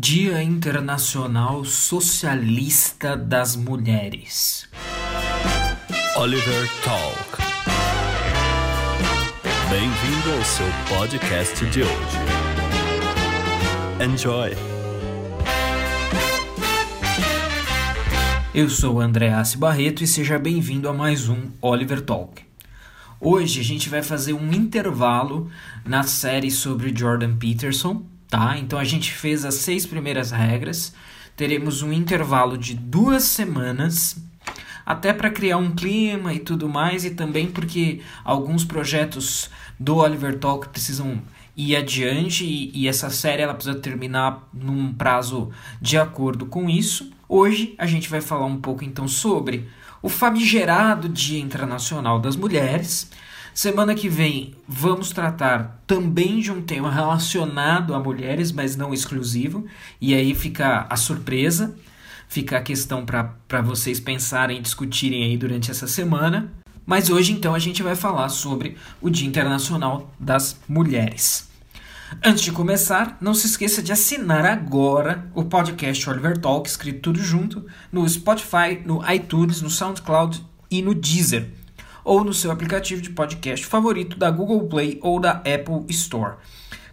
Dia Internacional Socialista das Mulheres. Oliver Talk. Bem-vindo ao seu podcast de hoje. Enjoy! Eu sou Andreassi Barreto e seja bem-vindo a mais um Oliver Talk. Hoje a gente vai fazer um intervalo na série sobre Jordan Peterson, tá? Então a gente fez as seis primeiras regras, teremos um intervalo de duas semanas, até para criar um clima e tudo mais, e também porque alguns projetos do Oliver Talk precisam ir adiante e, e essa série ela precisa terminar num prazo de acordo com isso. Hoje a gente vai falar um pouco então sobre o famigerado Dia Internacional das Mulheres. Semana que vem vamos tratar também de um tema relacionado a mulheres, mas não exclusivo, e aí fica a surpresa, fica a questão para vocês pensarem e discutirem aí durante essa semana. Mas hoje então a gente vai falar sobre o Dia Internacional das Mulheres. Antes de começar, não se esqueça de assinar agora o podcast Oliver Talk, escrito tudo junto, no Spotify, no iTunes, no SoundCloud e no Deezer, ou no seu aplicativo de podcast favorito da Google Play ou da Apple Store.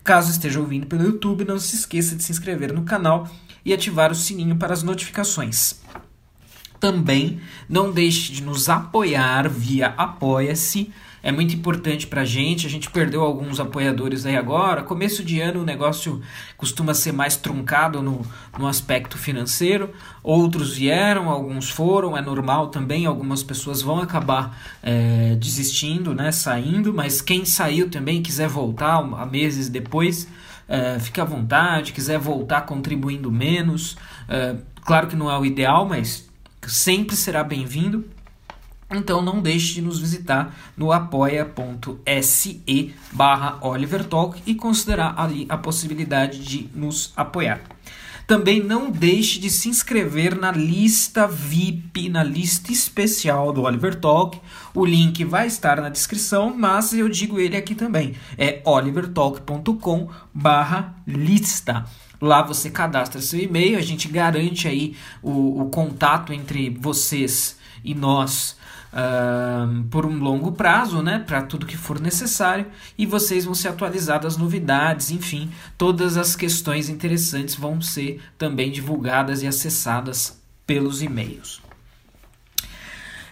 Caso esteja ouvindo pelo YouTube, não se esqueça de se inscrever no canal e ativar o sininho para as notificações. Também não deixe de nos apoiar via Apoia-se é muito importante para a gente. A gente perdeu alguns apoiadores aí agora. Começo de ano o negócio costuma ser mais truncado no, no aspecto financeiro. Outros vieram, alguns foram, é normal também. Algumas pessoas vão acabar é, desistindo, né, saindo. Mas quem saiu também quiser voltar a meses depois, é, à vontade. Quiser voltar contribuindo menos, é, claro que não é o ideal, mas sempre será bem-vindo. Então não deixe de nos visitar no apoia.se barra olivertalk e considerar ali a possibilidade de nos apoiar. Também não deixe de se inscrever na lista VIP, na lista especial do Oliver Talk. O link vai estar na descrição, mas eu digo ele aqui também. É olivertalk.com barra lista. Lá você cadastra seu e-mail, a gente garante aí o, o contato entre vocês e nós uh, por um longo prazo, né, para tudo que for necessário, e vocês vão ser atualizados as novidades, enfim, todas as questões interessantes vão ser também divulgadas e acessadas pelos e-mails.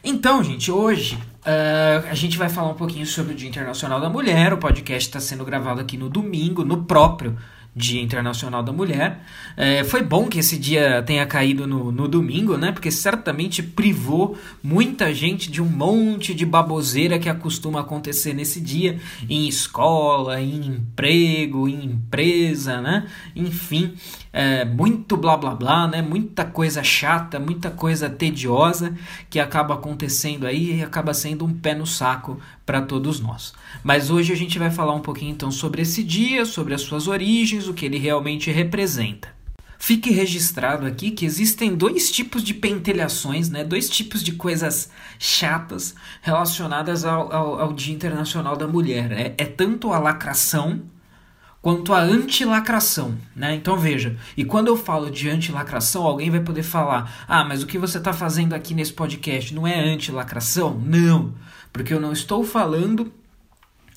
Então, gente, hoje uh, a gente vai falar um pouquinho sobre o Dia Internacional da Mulher. O podcast está sendo gravado aqui no domingo, no próprio Dia Internacional da Mulher. É, foi bom que esse dia tenha caído no, no domingo, né? Porque certamente privou muita gente de um monte de baboseira que acostuma acontecer nesse dia em escola, em emprego, em empresa, né? Enfim, é, muito blá blá blá, né? Muita coisa chata, muita coisa tediosa que acaba acontecendo aí e acaba sendo um pé no saco para todos nós. Mas hoje a gente vai falar um pouquinho então sobre esse dia, sobre as suas origens, o que ele realmente representa. Fique registrado aqui que existem dois tipos de pentelhações, né? dois tipos de coisas chatas relacionadas ao, ao, ao Dia Internacional da Mulher. É, é tanto a lacração quanto a antilacração, né? Então veja, e quando eu falo de antilacração, alguém vai poder falar: "Ah, mas o que você está fazendo aqui nesse podcast não é antilacração?" Não, porque eu não estou falando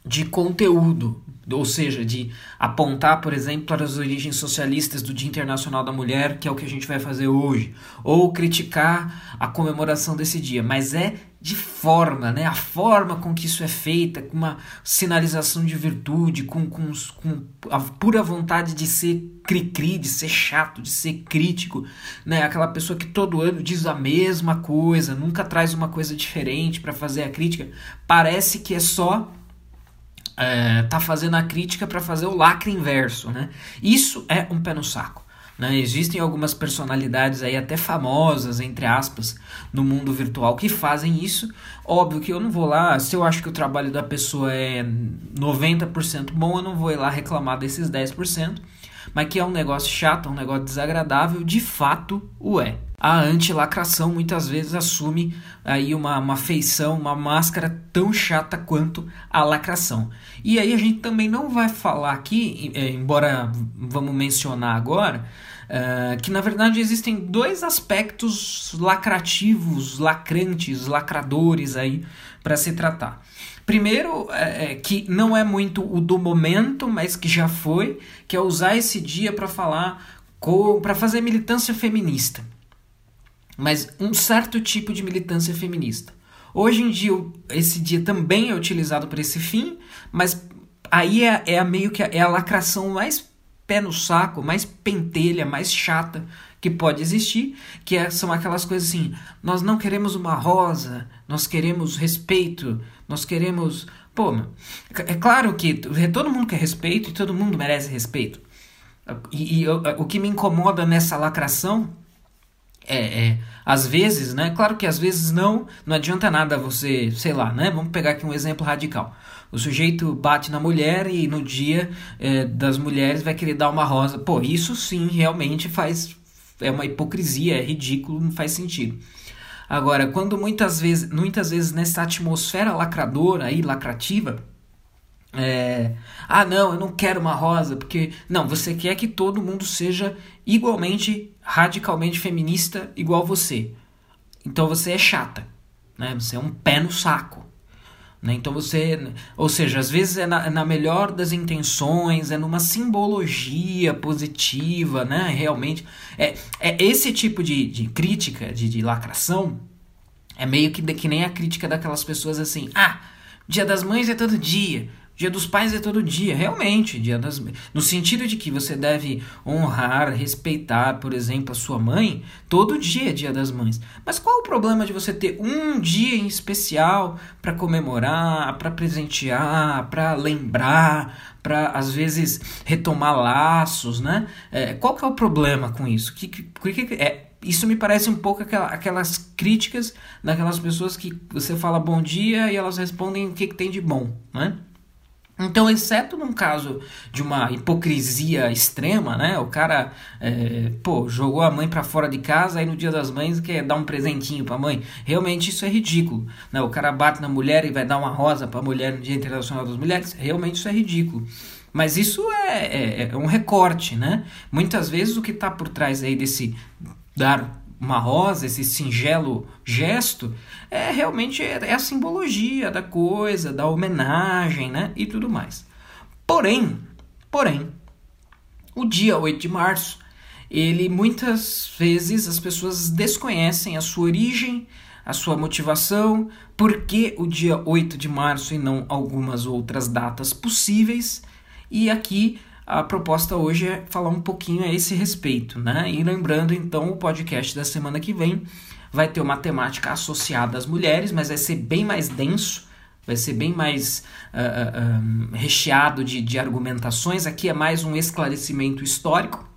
de conteúdo, ou seja, de apontar, por exemplo, para as origens socialistas do Dia Internacional da Mulher, que é o que a gente vai fazer hoje, ou criticar a comemoração desse dia, mas é de forma, né? A forma com que isso é feita, com uma sinalização de virtude, com, com, com a pura vontade de ser cri-cri, de ser chato, de ser crítico, né? Aquela pessoa que todo ano diz a mesma coisa, nunca traz uma coisa diferente para fazer a crítica, parece que é só é, tá fazendo a crítica para fazer o lacre inverso, né? Isso é um pé no saco. Né? Existem algumas personalidades aí até famosas, entre aspas, no mundo virtual que fazem isso. Óbvio que eu não vou lá, se eu acho que o trabalho da pessoa é 90% bom, eu não vou ir lá reclamar desses 10%, mas que é um negócio chato, um negócio desagradável, de fato o é a antilacração muitas vezes assume aí uma, uma feição, uma máscara tão chata quanto a lacração. E aí a gente também não vai falar aqui, é, embora vamos mencionar agora, Uh, que na verdade existem dois aspectos lacrativos, lacrantes, lacradores aí para se tratar. Primeiro, é, é, que não é muito o do momento, mas que já foi, que é usar esse dia para falar, para fazer militância feminista. Mas um certo tipo de militância feminista. Hoje em dia, esse dia também é utilizado para esse fim, mas aí é, é meio que a, é a lacração mais pé no saco, mais pentelha, mais chata que pode existir, que é, são aquelas coisas assim: nós não queremos uma rosa, nós queremos respeito, nós queremos. Pô, é claro que todo mundo quer respeito e todo mundo merece respeito. E, e o que me incomoda nessa lacração é, é, às vezes, né? Claro que às vezes não, não adianta nada você, sei lá, né? Vamos pegar aqui um exemplo radical. O sujeito bate na mulher e no dia é, das mulheres vai querer dar uma rosa. Pô, isso sim realmente faz. É uma hipocrisia, é ridículo, não faz sentido. Agora, quando muitas vezes, muitas vezes nessa atmosfera lacradora aí, lacrativa, é, ah, não, eu não quero uma rosa, porque. Não, você quer que todo mundo seja igualmente, radicalmente feminista, igual você. Então você é chata, né? Você é um pé no saco. Né? Então você. Ou seja, às vezes é na, na melhor das intenções, é numa simbologia positiva, né? Realmente. É, é esse tipo de, de crítica, de, de lacração, é meio que, que nem a crítica daquelas pessoas assim. Ah, dia das mães é todo dia. Dia dos Pais é todo dia, realmente, dia das no sentido de que você deve honrar, respeitar, por exemplo, a sua mãe, todo dia é Dia das Mães. Mas qual o problema de você ter um dia em especial para comemorar, para presentear, para lembrar, para às vezes retomar laços, né? É, qual que é o problema com isso? Que, que, que é isso me parece um pouco aquela, aquelas críticas daquelas pessoas que você fala bom dia e elas respondem o que, que tem de bom, né? Então, exceto num caso de uma hipocrisia extrema, né? O cara, é, pô, jogou a mãe para fora de casa, aí no dia das mães quer dar um presentinho pra mãe. Realmente isso é ridículo, né? O cara bate na mulher e vai dar uma rosa pra mulher no Dia Internacional das Mulheres. Realmente isso é ridículo. Mas isso é, é, é um recorte, né? Muitas vezes o que está por trás aí desse dar uma rosa, esse singelo gesto, é realmente é, é a simbologia da coisa, da homenagem, né? E tudo mais. Porém, porém, o dia 8 de março, ele muitas vezes as pessoas desconhecem a sua origem, a sua motivação, por que o dia 8 de março e não algumas outras datas possíveis. E aqui a proposta hoje é falar um pouquinho a esse respeito, né? E lembrando então o podcast da semana que vem vai ter uma temática associada às mulheres, mas vai ser bem mais denso, vai ser bem mais uh, uh, recheado de, de argumentações. Aqui é mais um esclarecimento histórico,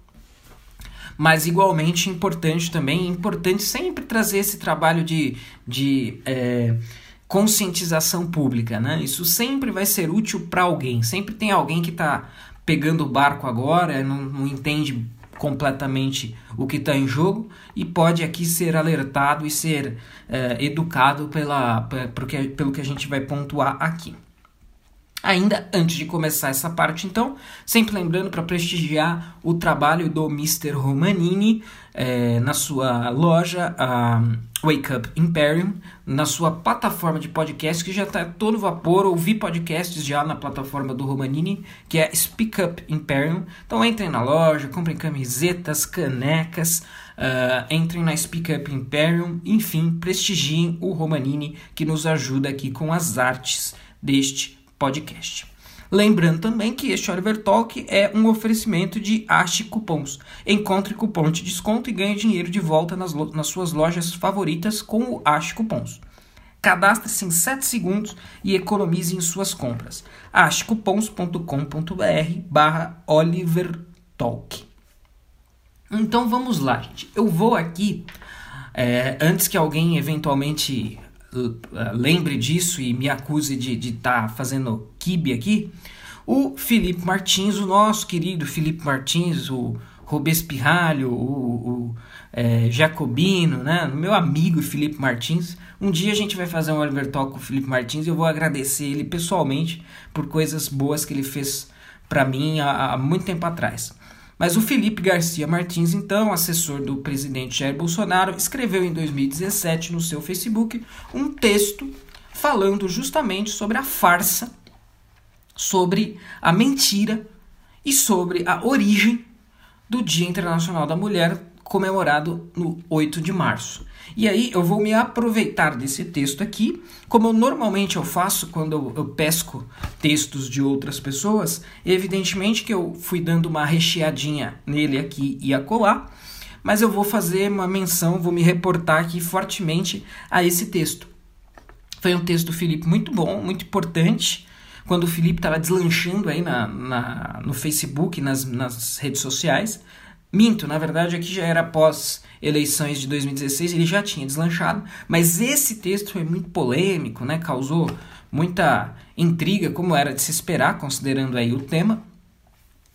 mas igualmente importante também, importante sempre trazer esse trabalho de, de é, conscientização pública, né? Isso sempre vai ser útil para alguém, sempre tem alguém que está pegando o barco agora, não, não entende completamente o que está em jogo e pode aqui ser alertado e ser é, educado pela, pelo que a gente vai pontuar aqui. Ainda antes de começar essa parte, então, sempre lembrando para prestigiar o trabalho do Mr. Romanini é, na sua loja a Wake Up Imperium, na sua plataforma de podcast que já está todo vapor. Ouvi podcasts já na plataforma do Romanini, que é Speak Up Imperium. Então entrem na loja, comprem camisetas, canecas, uh, entrem na Speak Up Imperium, enfim, prestigiem o Romanini que nos ajuda aqui com as artes deste podcast. Lembrando também que este Oliver Talk é um oferecimento de Ache Cupons. Encontre cupom de desconto e ganhe dinheiro de volta nas, nas suas lojas favoritas com o Ache Cupons. Cadastre-se em 7 segundos e economize em suas compras. achecupons.com.br barra Oliver Talk. Então vamos lá, gente. Eu vou aqui, é, antes que alguém eventualmente lembre disso e me acuse de estar tá fazendo kibe aqui, o Felipe Martins, o nosso querido Felipe Martins, o Robespirralho, o, o é, Jacobino, né? meu amigo Felipe Martins. Um dia a gente vai fazer um Oliver Talk com o Felipe Martins e eu vou agradecer ele pessoalmente por coisas boas que ele fez para mim há, há muito tempo atrás. Mas o Felipe Garcia Martins, então, assessor do presidente Jair Bolsonaro, escreveu em 2017 no seu Facebook um texto falando justamente sobre a farsa, sobre a mentira e sobre a origem do Dia Internacional da Mulher, comemorado no 8 de março. E aí eu vou me aproveitar desse texto aqui, como normalmente eu faço quando eu, eu pesco textos de outras pessoas, evidentemente que eu fui dando uma recheadinha nele aqui e acolá, mas eu vou fazer uma menção, vou me reportar aqui fortemente a esse texto. Foi um texto do Felipe muito bom, muito importante, quando o Felipe estava deslanchando aí na, na, no Facebook, nas, nas redes sociais. Minto, na verdade aqui já era após eleições de 2016, ele já tinha deslanchado, mas esse texto foi muito polêmico, né? causou muita intriga, como era de se esperar, considerando aí o tema.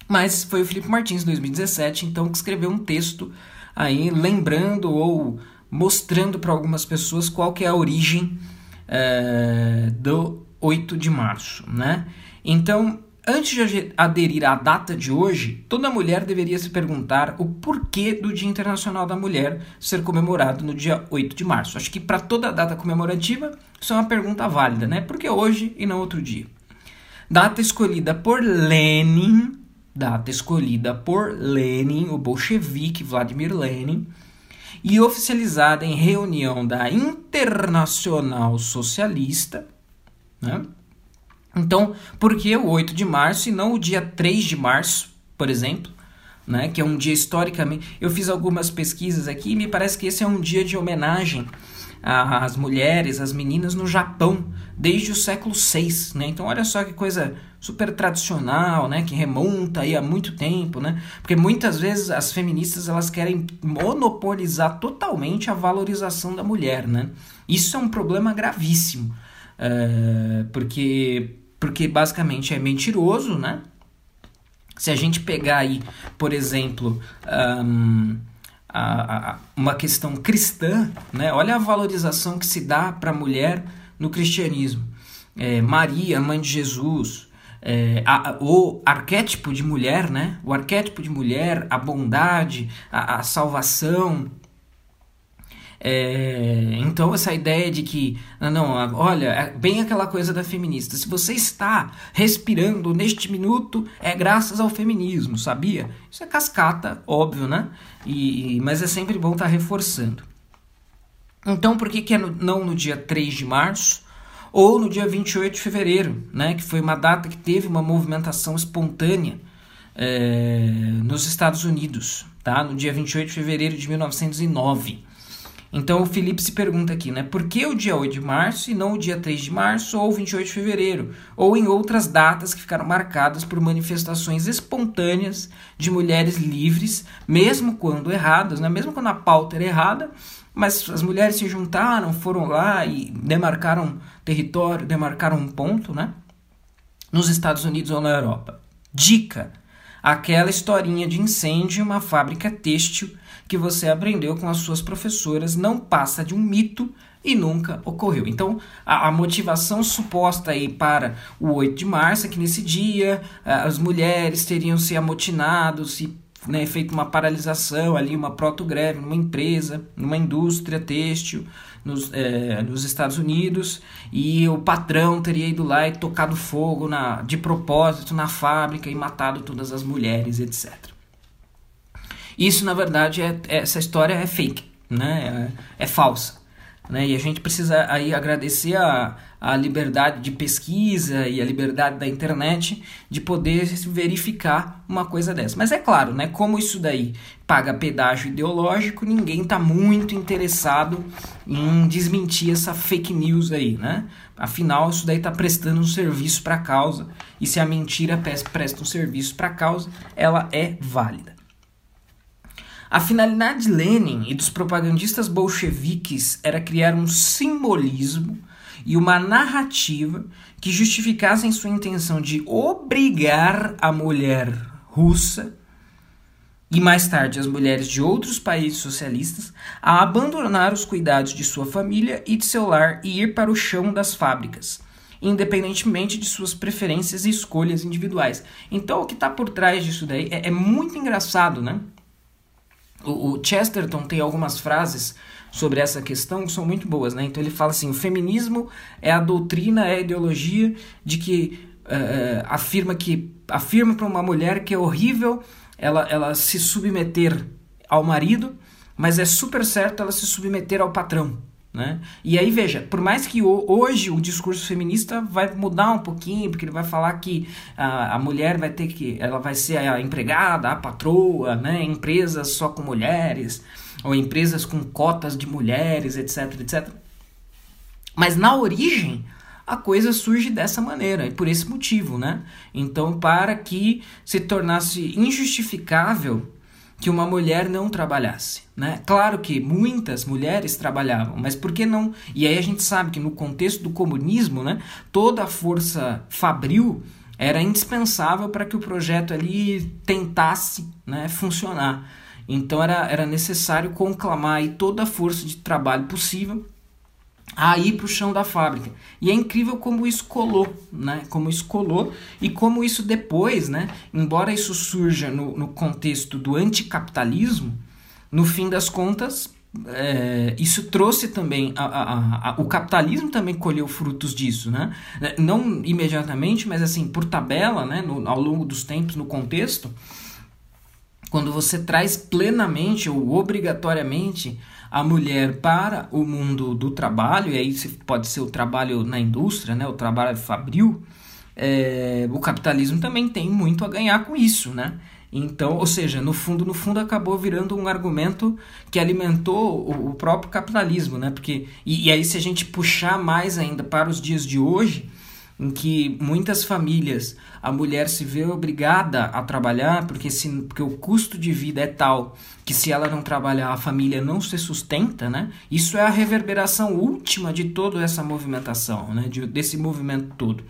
Mas foi o Felipe Martins, em 2017, então, que escreveu um texto aí lembrando ou mostrando para algumas pessoas qual que é a origem é, do 8 de março, né? Então, Antes de aderir à data de hoje, toda mulher deveria se perguntar o porquê do Dia Internacional da Mulher ser comemorado no dia 8 de março. Acho que para toda data comemorativa, isso é uma pergunta válida, né? Por que hoje e não outro dia? Data escolhida por Lenin, data escolhida por Lenin, o bolchevique Vladimir Lenin, e oficializada em reunião da Internacional Socialista, né? Então, por que o 8 de março e não o dia 3 de março, por exemplo? Né, que é um dia historicamente. Eu fiz algumas pesquisas aqui e me parece que esse é um dia de homenagem às mulheres, às meninas no Japão, desde o século VI. Né? Então, olha só que coisa super tradicional, né, que remonta aí há muito tempo, né? Porque muitas vezes as feministas elas querem monopolizar totalmente a valorização da mulher, né? Isso é um problema gravíssimo, é, porque porque basicamente é mentiroso, né? Se a gente pegar aí, por exemplo, um, a, a, uma questão cristã, né? Olha a valorização que se dá para a mulher no cristianismo. É, Maria, mãe de Jesus, é, a, o arquétipo de mulher, né? O arquétipo de mulher, a bondade, a, a salvação, é, então, essa ideia de que, não, olha, é bem aquela coisa da feminista. Se você está respirando neste minuto, é graças ao feminismo, sabia? Isso é cascata, óbvio, né? E, mas é sempre bom estar tá reforçando. Então, por que, que é no, não no dia 3 de março ou no dia 28 de fevereiro, né? Que foi uma data que teve uma movimentação espontânea é, nos Estados Unidos, tá? No dia 28 de fevereiro de 1909. Então o Felipe se pergunta aqui, né? Por que o dia 8 de março e não o dia 3 de março ou 28 de fevereiro? Ou em outras datas que ficaram marcadas por manifestações espontâneas de mulheres livres, mesmo quando erradas, né? Mesmo quando a pauta era errada, mas as mulheres se juntaram, foram lá e demarcaram território, demarcaram um ponto, né? Nos Estados Unidos ou na Europa. Dica: aquela historinha de incêndio em uma fábrica têxtil que você aprendeu com as suas professoras não passa de um mito e nunca ocorreu. Então, a, a, motivação suposta aí para o 8 de março é que nesse dia as mulheres teriam se amotinado, se né, feito uma paralisação ali, uma proto-greve numa empresa, numa indústria têxtil nos, é, nos Estados Unidos e o patrão teria ido lá e tocado fogo na, de propósito na fábrica e matado todas as mulheres, etc. Isso, na verdade, é, essa história é fake, né? é, é falsa. Né? E a gente precisa aí agradecer a, a liberdade de pesquisa e a liberdade da internet de poder verificar uma coisa dessa. Mas é claro, né, como isso daí paga pedágio ideológico, ninguém está muito interessado em desmentir essa fake news aí, né? Afinal, isso daí está prestando um serviço para a causa, e se a mentira presta um serviço para a causa, ela é válida. A finalidade de Lenin e dos propagandistas bolcheviques era criar um simbolismo e uma narrativa que justificassem sua intenção de obrigar a mulher russa e mais tarde as mulheres de outros países socialistas a abandonar os cuidados de sua família e de seu lar e ir para o chão das fábricas, independentemente de suas preferências e escolhas individuais. Então, o que está por trás disso daí é, é muito engraçado, né? O, o, Chesterton tem algumas frases sobre essa questão que são muito boas, né? Então ele fala assim: o feminismo é a doutrina, é a ideologia de que uh, afirma que afirma para uma mulher que é horrível ela, ela se submeter ao marido, mas é super certo ela se submeter ao patrão. Né? E aí veja, por mais que hoje o discurso feminista vai mudar um pouquinho, porque ele vai falar que a, a mulher vai ter que, ela vai ser a empregada, a patroa, né? empresas só com mulheres, ou empresas com cotas de mulheres, etc, etc. Mas na origem a coisa surge dessa maneira, e por esse motivo, né? Então, para que se tornasse injustificável que uma mulher não trabalhasse, né? Claro que muitas mulheres trabalhavam, mas por que não? E aí a gente sabe que no contexto do comunismo, né, toda a força fabril era indispensável para que o projeto ali tentasse, né, funcionar. Então era, era necessário conclamar aí toda a força de trabalho possível a ir para o chão da fábrica. E é incrível como isso colou, né? Como isso colou e como isso depois, né? Embora isso surja no, no contexto do anticapitalismo, no fim das contas, é, isso trouxe também a, a, a, o capitalismo também colheu frutos disso, né? Não imediatamente, mas assim por tabela, né? No, ao longo dos tempos, no contexto, quando você traz plenamente ou obrigatoriamente a mulher para o mundo do trabalho, e aí pode ser o trabalho na indústria, né, o trabalho fabril, é, o capitalismo também tem muito a ganhar com isso, né? Então, ou seja, no fundo, no fundo acabou virando um argumento que alimentou o, o próprio capitalismo, né? Porque e, e, aí se a gente puxar mais ainda para os dias de hoje, em que muitas famílias a mulher se vê obrigada a trabalhar porque, se, porque o custo de vida é tal que se ela não trabalhar a família não se sustenta, né? Isso é a reverberação última de toda essa movimentação, né? De, desse movimento todo.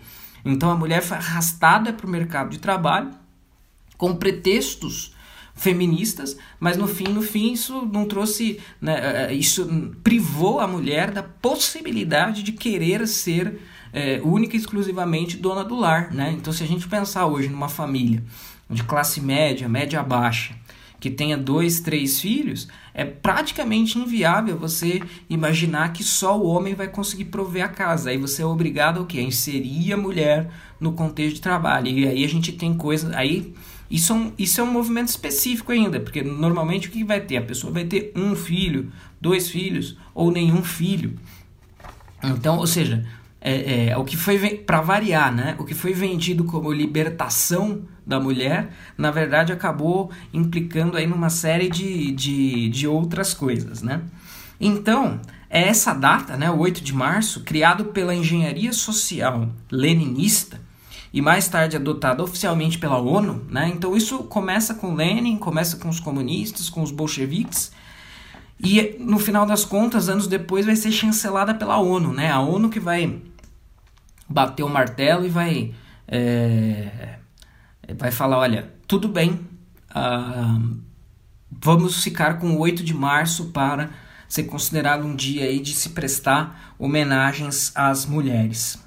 Então a mulher foi arrastada para o mercado de trabalho com pretextos feministas, mas no fim, no fim isso não trouxe, né, é, é, isso privou a mulher da possibilidade de querer ser é, única e exclusivamente dona do lar, né? Então, se a gente pensar hoje numa família de classe média, média baixa, que tenha dois, três filhos, é praticamente inviável você imaginar que só o homem vai conseguir prover a casa. Aí você é obrigado ao quê? A inserir a mulher no contexto de trabalho. E aí a gente tem coisas. Aí isso é, um, isso é um movimento específico ainda, porque normalmente o que vai ter? A pessoa vai ter um filho, dois filhos ou nenhum filho. Então, ou seja, é, é, o que foi para variar, né? O que foi vendido como libertação da mulher, na verdade acabou implicando aí numa série de, de, de outras coisas, né? Então, é essa data, né, o 8 de março, criado pela engenharia social leninista e mais tarde adotado oficialmente pela ONU, né? Então isso começa com Lenin, começa com os comunistas, com os bolcheviques, e no final das contas, anos depois, vai ser chancelada pela ONU, né? A ONU que vai bater o martelo e vai, é, vai falar: olha, tudo bem, uh, vamos ficar com o 8 de março para ser considerado um dia aí de se prestar homenagens às mulheres.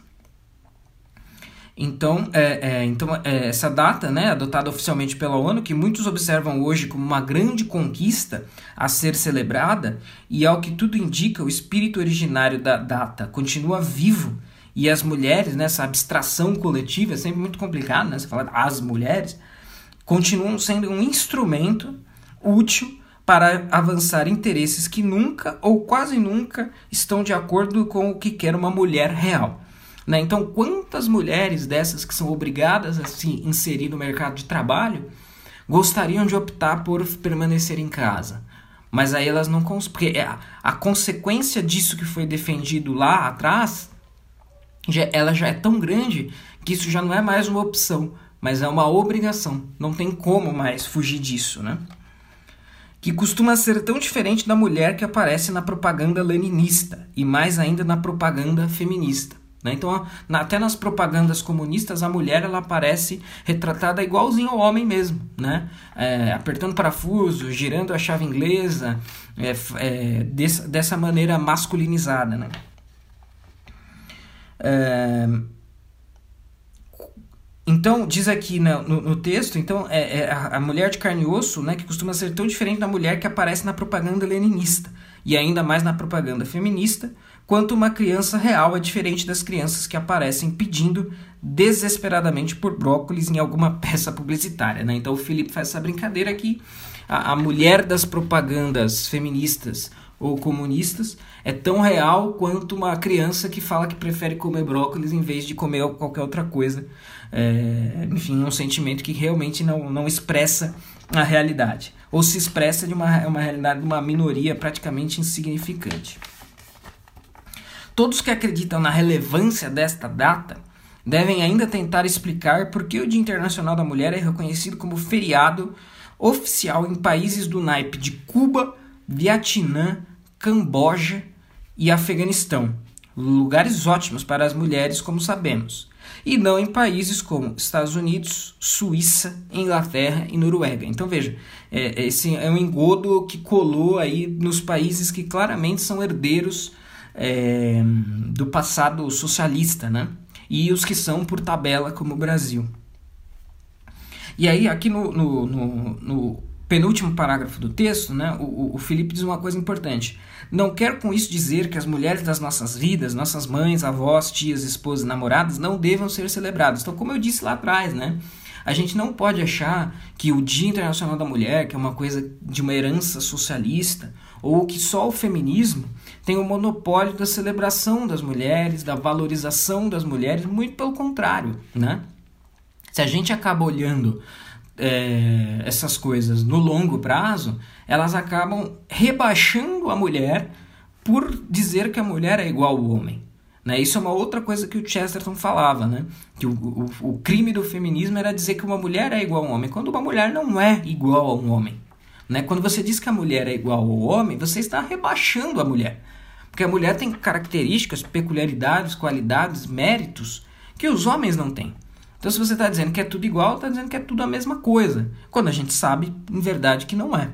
Então, é, é, então é, essa data, né, adotada oficialmente pela ONU, que muitos observam hoje como uma grande conquista a ser celebrada, e ao que tudo indica, o espírito originário da data continua vivo e as mulheres, né, essa abstração coletiva é sempre muito complicado, né? Você fala as mulheres, continuam sendo um instrumento útil para avançar interesses que nunca ou quase nunca estão de acordo com o que quer uma mulher real. Né? Então, quantas mulheres dessas que são obrigadas a se inserir no mercado de trabalho gostariam de optar por permanecer em casa? Mas aí elas não conseguem. Porque a, a consequência disso que foi defendido lá atrás já, ela já é tão grande que isso já não é mais uma opção, mas é uma obrigação. Não tem como mais fugir disso, né? Que costuma ser tão diferente da mulher que aparece na propaganda leninista e mais ainda na propaganda feminista. Né? Então, na, até nas propagandas comunistas, a mulher ela aparece retratada igualzinho ao homem mesmo, né? É, apertando parafuso, girando a chave inglesa, é, é, dessa, maneira masculinizada. Né? Então, diz aqui no, no, no texto, então, é, é a, a, mulher de carne e osso, né, que costuma ser tão diferente da mulher que aparece na propaganda leninista, e ainda mais na propaganda feminista, quanto uma criança real é diferente das crianças que aparecem pedindo desesperadamente por brócolis em alguma peça publicitária. Né? Então, o Felipe faz essa brincadeira aqui. A, a mulher das propagandas feministas ou comunistas é tão real quanto uma criança que fala que prefere comer brócolis em vez de comer qualquer outra coisa. É, enfim, um sentimento que realmente não, não expressa a realidade. Ou se expressa de uma, uma realidade de uma minoria praticamente insignificante. Todos que acreditam na relevância desta data devem ainda tentar explicar por que o Dia Internacional da Mulher é reconhecido como feriado oficial em países do naipe de Cuba, Vietnã, Camboja e Afeganistão, lugares ótimos para as mulheres, como sabemos, e não em países como Estados Unidos, Suíça, Inglaterra e Noruega. Então veja, é, esse é um engodo que colou aí nos países que claramente são herdeiros é, do passado socialista, né? E os que são por tabela, como o Brasil. E aí, aqui no, no, no, no penúltimo parágrafo do texto, né, o, o Felipe diz uma coisa importante. Não quero com isso dizer que as mulheres das nossas vidas, nossas mães, avós, tias, esposas, namoradas, não devam ser celebradas. Então, como eu disse lá atrás, né, a gente não pode achar que o Dia Internacional da Mulher, que é uma coisa de uma herança socialista, ou que só o feminismo tem o monopólio da celebração das mulheres, da valorização das mulheres, muito pelo contrário, né? Se a gente acaba olhando é, essas coisas no longo prazo, elas acabam rebaixando a mulher por dizer que a mulher é igual ao homem. Né? Isso é uma outra coisa que o Chesterton falava, né? que o, o, o crime do feminismo era dizer que uma mulher é igual ao homem, quando uma mulher não é igual a um homem. Né? Quando você diz que a mulher é igual ao homem, você está rebaixando a mulher. Porque a mulher tem características, peculiaridades, qualidades, méritos que os homens não têm. Então, se você está dizendo que é tudo igual, está dizendo que é tudo a mesma coisa, quando a gente sabe, em verdade, que não é.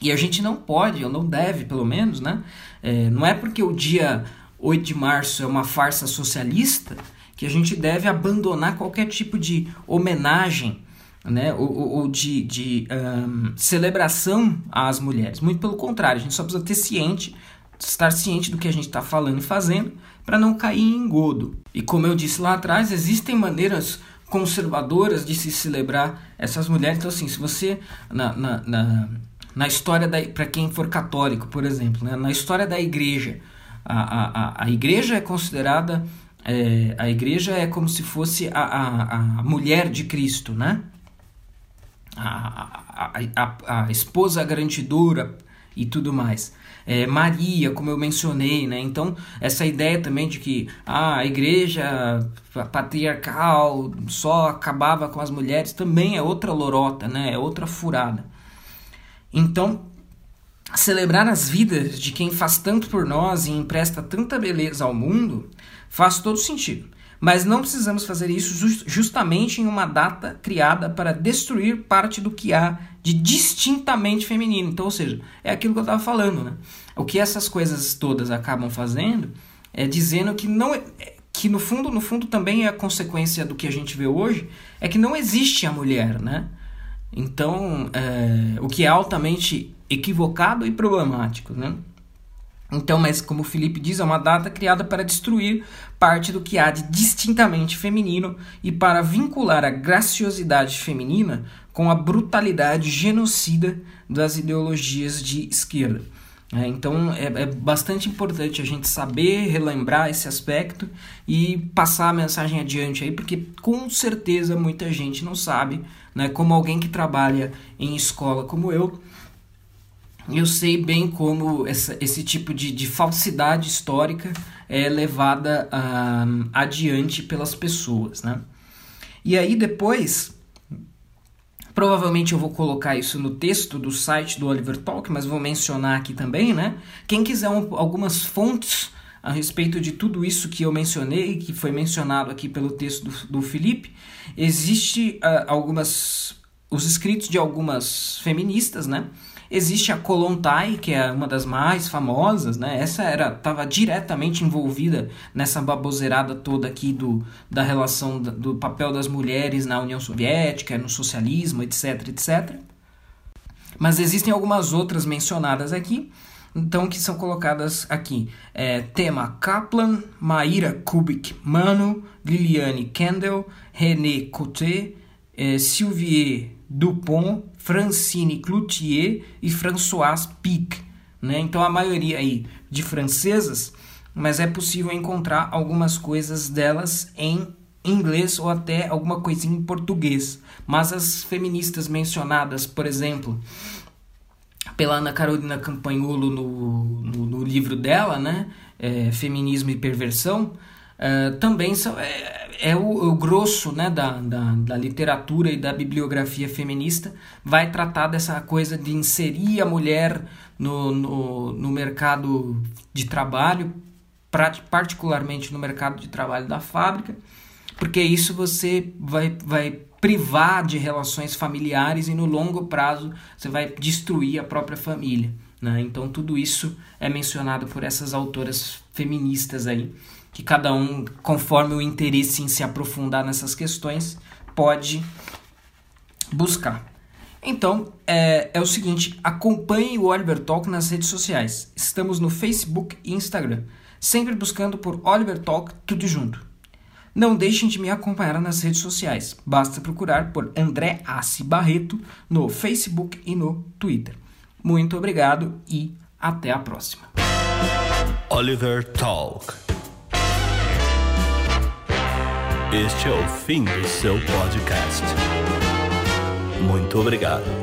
E a gente não pode, ou não deve, pelo menos, né? É, não é porque o dia 8 de março é uma farsa socialista que a gente deve abandonar qualquer tipo de homenagem né, ou, ou de, de um, celebração às mulheres. Muito pelo contrário, a gente só precisa ter ciente, estar ciente do que a gente está falando e fazendo para não cair em engodo. E como eu disse lá atrás, existem maneiras conservadoras de se celebrar essas mulheres. Então, assim, se você, na, na, na, na história, para quem for católico, por exemplo, né, na história da igreja, a, a, a igreja é considerada, é, a igreja é como se fosse a, a, a mulher de Cristo, né? A, a, a, a esposa garantidora e tudo mais é, Maria, como eu mencionei, né? Então, essa ideia também de que ah, a igreja patriarcal só acabava com as mulheres também é outra lorota, né? É outra furada. Então, celebrar as vidas de quem faz tanto por nós e empresta tanta beleza ao mundo faz todo sentido. Mas não precisamos fazer isso justamente em uma data criada para destruir parte do que há de distintamente feminino. Então, ou seja, é aquilo que eu estava falando, né? O que essas coisas todas acabam fazendo é dizendo que não é, que no fundo, no fundo também é a consequência do que a gente vê hoje, é que não existe a mulher, né? Então, é, o que é altamente equivocado e problemático, né? Então, mas como o Felipe diz, é uma data criada para destruir parte do que há de distintamente feminino e para vincular a graciosidade feminina com a brutalidade genocida das ideologias de esquerda. É, então é, é, bastante importante a gente saber relembrar esse aspecto e passar a mensagem adiante aí, porque com certeza muita gente não sabe, né? Como alguém que trabalha em escola como eu, eu sei bem como essa, esse tipo de, de falsidade histórica é levada uh, adiante pelas pessoas, né? E aí depois, provavelmente eu vou colocar isso no texto do site do Oliver Talk, mas vou mencionar aqui também, né? Quem quiser um, algumas fontes a respeito de tudo isso que eu mencionei, que foi mencionado aqui pelo texto do, do Felipe, existe uh, algumas os escritos de algumas feministas, né? Existe a Kolontai, que é uma das mais famosas, né? Essa era estava diretamente envolvida nessa baboseirada toda aqui do, da relação do, papel das mulheres na União Soviética, no socialismo, etc, etc. Mas existem algumas outras mencionadas aqui, então que são colocadas aqui. É, tema Kaplan, Maíra Kubik Mano, Liliane Kendall, René Coté, é, Sylvie Dupont, Francine Cloutier e Françoise Pic. Né? Então a maioria aí de francesas, mas é possível encontrar algumas coisas delas em inglês ou até alguma coisinha em português. Mas as feministas mencionadas, por exemplo, pela Ana Carolina Campanholo no, no, no livro dela, né? É, Feminismo e Perversão, uh, também são, é, é o, o, grosso né, da, da, da, literatura e da bibliografia feminista, vai tratar dessa coisa de inserir a mulher no, no, no mercado de trabalho, particularmente no mercado de trabalho da fábrica, porque isso você vai, vai privar de relações familiares e no longo prazo você vai destruir a própria família. Né? Então tudo isso é mencionado por essas autoras feministas aí que cada um, conforme o interesse em se aprofundar nessas questões, pode buscar. Então, é, é o seguinte, acompanhe o Oliver Talk nas redes sociais. Estamos no Facebook e Instagram, sempre buscando por Oliver Talk tudo junto. Não deixem de me acompanhar nas redes sociais. Basta procurar por André Assi Barreto no Facebook e no Twitter. Muito obrigado e até a próxima. Oliver Talk. Este é o fim do seu podcast. Muito obrigado.